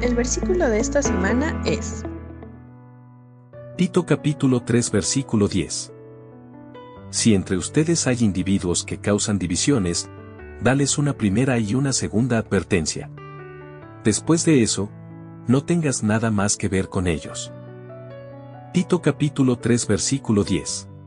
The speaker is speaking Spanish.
El versículo de esta semana es Tito capítulo 3 versículo 10. Si entre ustedes hay individuos que causan divisiones, dales una primera y una segunda advertencia. Después de eso, no tengas nada más que ver con ellos. Tito capítulo 3 versículo 10.